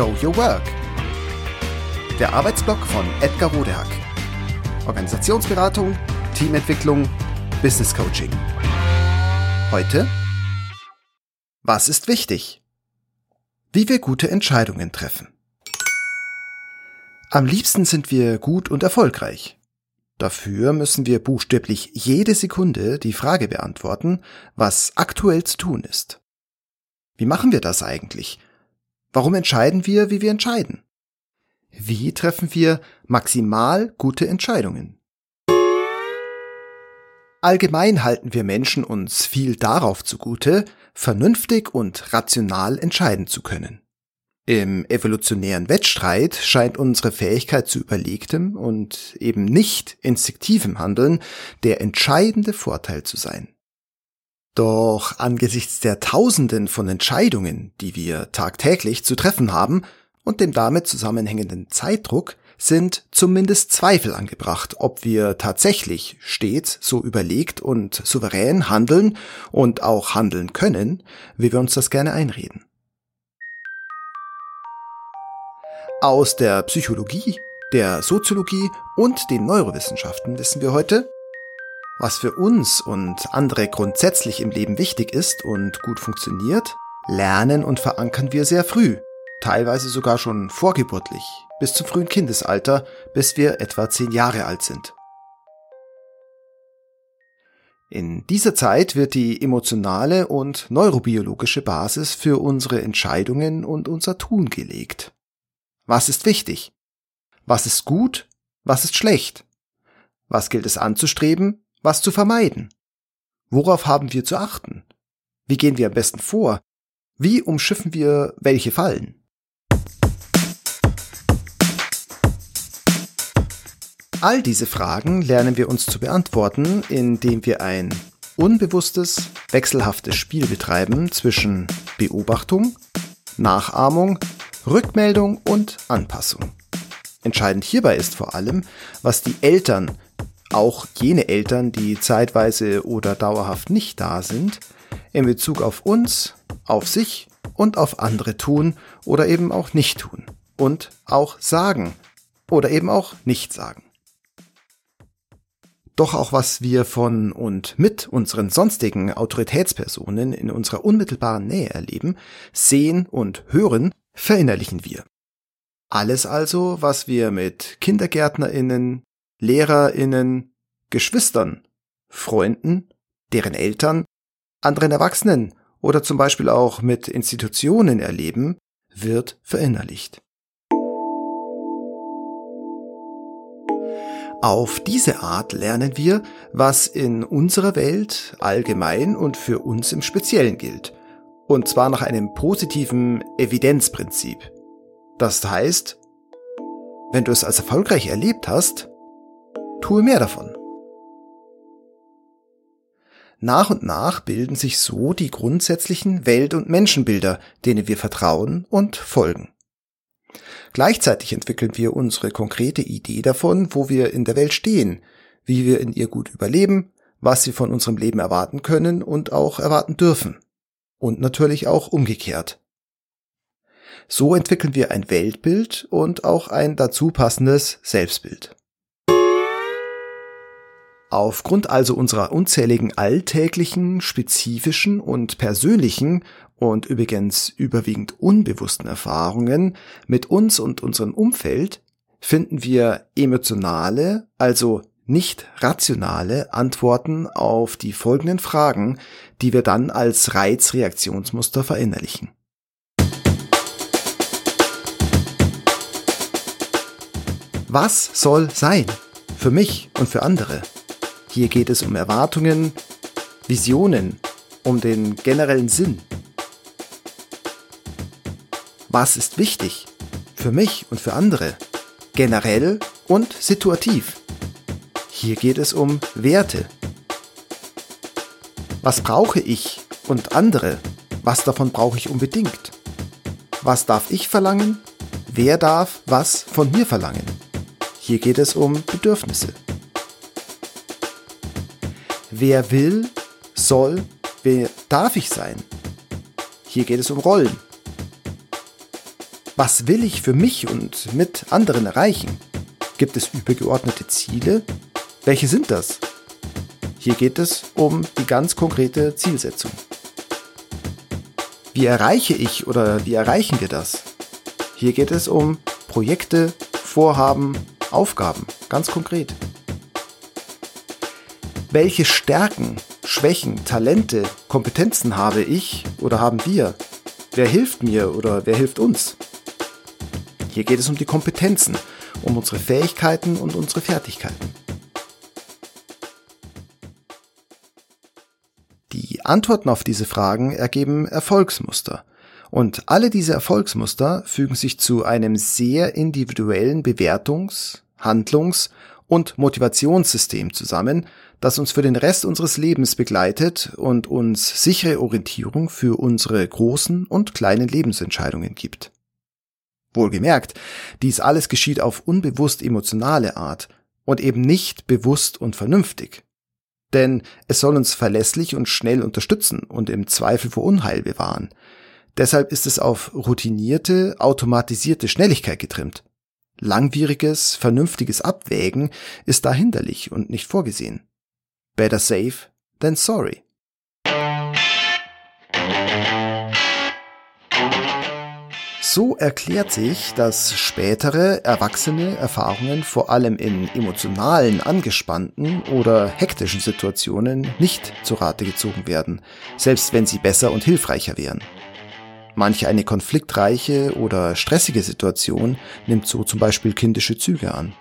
Show Your Work. Der Arbeitsblock von Edgar Rodehack. Organisationsberatung, Teamentwicklung, Business Coaching. Heute Was ist wichtig? Wie wir gute Entscheidungen treffen. Am liebsten sind wir gut und erfolgreich. Dafür müssen wir buchstäblich jede Sekunde die Frage beantworten, was aktuell zu tun ist. Wie machen wir das eigentlich? Warum entscheiden wir, wie wir entscheiden? Wie treffen wir maximal gute Entscheidungen? Allgemein halten wir Menschen uns viel darauf zugute, vernünftig und rational entscheiden zu können. Im evolutionären Wettstreit scheint unsere Fähigkeit zu überlegtem und eben nicht instinktivem Handeln der entscheidende Vorteil zu sein. Doch angesichts der Tausenden von Entscheidungen, die wir tagtäglich zu treffen haben, und dem damit zusammenhängenden Zeitdruck sind zumindest Zweifel angebracht, ob wir tatsächlich stets so überlegt und souverän handeln und auch handeln können, wie wir uns das gerne einreden. Aus der Psychologie, der Soziologie und den Neurowissenschaften wissen wir heute, was für uns und andere grundsätzlich im Leben wichtig ist und gut funktioniert, lernen und verankern wir sehr früh, teilweise sogar schon vorgeburtlich, bis zum frühen Kindesalter, bis wir etwa zehn Jahre alt sind. In dieser Zeit wird die emotionale und neurobiologische Basis für unsere Entscheidungen und unser Tun gelegt. Was ist wichtig? Was ist gut? Was ist schlecht? Was gilt es anzustreben? Was zu vermeiden? Worauf haben wir zu achten? Wie gehen wir am besten vor? Wie umschiffen wir welche Fallen? All diese Fragen lernen wir uns zu beantworten, indem wir ein unbewusstes, wechselhaftes Spiel betreiben zwischen Beobachtung, Nachahmung, Rückmeldung und Anpassung. Entscheidend hierbei ist vor allem, was die Eltern auch jene Eltern, die zeitweise oder dauerhaft nicht da sind, in Bezug auf uns, auf sich und auf andere tun oder eben auch nicht tun und auch sagen oder eben auch nicht sagen. Doch auch was wir von und mit unseren sonstigen Autoritätspersonen in unserer unmittelbaren Nähe erleben, sehen und hören, verinnerlichen wir. Alles also, was wir mit Kindergärtnerinnen, LehrerInnen, Geschwistern, Freunden, deren Eltern, anderen Erwachsenen oder zum Beispiel auch mit Institutionen erleben, wird verinnerlicht. Auf diese Art lernen wir, was in unserer Welt allgemein und für uns im Speziellen gilt. Und zwar nach einem positiven Evidenzprinzip. Das heißt, wenn du es als erfolgreich erlebt hast, tue mehr davon. Nach und nach bilden sich so die grundsätzlichen Welt- und Menschenbilder, denen wir vertrauen und folgen. Gleichzeitig entwickeln wir unsere konkrete Idee davon, wo wir in der Welt stehen, wie wir in ihr gut überleben, was wir von unserem Leben erwarten können und auch erwarten dürfen. Und natürlich auch umgekehrt. So entwickeln wir ein Weltbild und auch ein dazu passendes Selbstbild. Aufgrund also unserer unzähligen alltäglichen, spezifischen und persönlichen und übrigens überwiegend unbewussten Erfahrungen mit uns und unserem Umfeld finden wir emotionale, also nicht rationale Antworten auf die folgenden Fragen, die wir dann als Reizreaktionsmuster verinnerlichen. Was soll sein? Für mich und für andere. Hier geht es um Erwartungen, Visionen, um den generellen Sinn. Was ist wichtig? Für mich und für andere. Generell und situativ. Hier geht es um Werte. Was brauche ich und andere? Was davon brauche ich unbedingt? Was darf ich verlangen? Wer darf was von mir verlangen? Hier geht es um Bedürfnisse. Wer will, soll, wer darf ich sein? Hier geht es um Rollen. Was will ich für mich und mit anderen erreichen? Gibt es übergeordnete Ziele? Welche sind das? Hier geht es um die ganz konkrete Zielsetzung. Wie erreiche ich oder wie erreichen wir das? Hier geht es um Projekte, Vorhaben, Aufgaben, ganz konkret. Welche Stärken, Schwächen, Talente, Kompetenzen habe ich oder haben wir? Wer hilft mir oder wer hilft uns? Hier geht es um die Kompetenzen, um unsere Fähigkeiten und unsere Fertigkeiten. Die Antworten auf diese Fragen ergeben Erfolgsmuster. Und alle diese Erfolgsmuster fügen sich zu einem sehr individuellen Bewertungs-, Handlungs- und Motivationssystem zusammen, das uns für den Rest unseres Lebens begleitet und uns sichere Orientierung für unsere großen und kleinen Lebensentscheidungen gibt. Wohlgemerkt, dies alles geschieht auf unbewusst emotionale Art und eben nicht bewusst und vernünftig. Denn es soll uns verlässlich und schnell unterstützen und im Zweifel vor Unheil bewahren. Deshalb ist es auf routinierte, automatisierte Schnelligkeit getrimmt. Langwieriges, vernünftiges Abwägen ist da hinderlich und nicht vorgesehen. Better safe than sorry. So erklärt sich, dass spätere erwachsene Erfahrungen vor allem in emotionalen, angespannten oder hektischen Situationen nicht zu Rate gezogen werden, selbst wenn sie besser und hilfreicher wären. Manche eine konfliktreiche oder stressige Situation nimmt so zum Beispiel kindische Züge an.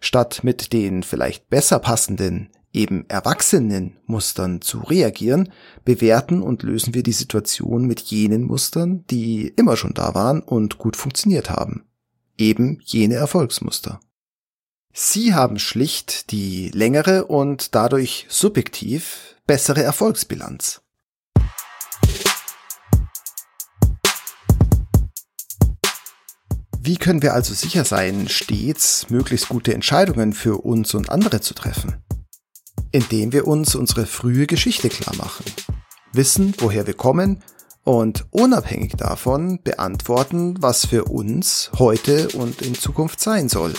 Statt mit den vielleicht besser passenden, eben erwachsenen Mustern zu reagieren, bewerten und lösen wir die Situation mit jenen Mustern, die immer schon da waren und gut funktioniert haben. Eben jene Erfolgsmuster. Sie haben schlicht die längere und dadurch subjektiv bessere Erfolgsbilanz. Wie können wir also sicher sein, stets möglichst gute Entscheidungen für uns und andere zu treffen? Indem wir uns unsere frühe Geschichte klar machen, wissen, woher wir kommen und unabhängig davon beantworten, was für uns heute und in Zukunft sein soll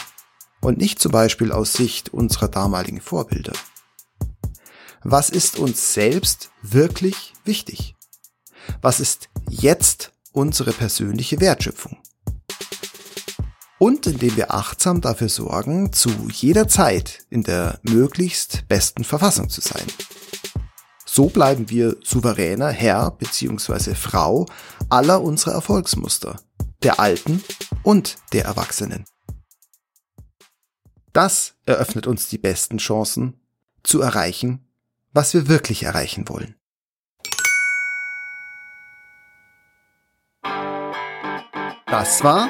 und nicht zum Beispiel aus Sicht unserer damaligen Vorbilder. Was ist uns selbst wirklich wichtig? Was ist jetzt unsere persönliche Wertschöpfung? Und indem wir achtsam dafür sorgen, zu jeder Zeit in der möglichst besten Verfassung zu sein. So bleiben wir souveräner Herr bzw. Frau aller unserer Erfolgsmuster, der Alten und der Erwachsenen. Das eröffnet uns die besten Chancen, zu erreichen, was wir wirklich erreichen wollen. Das war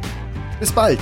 Bis bald!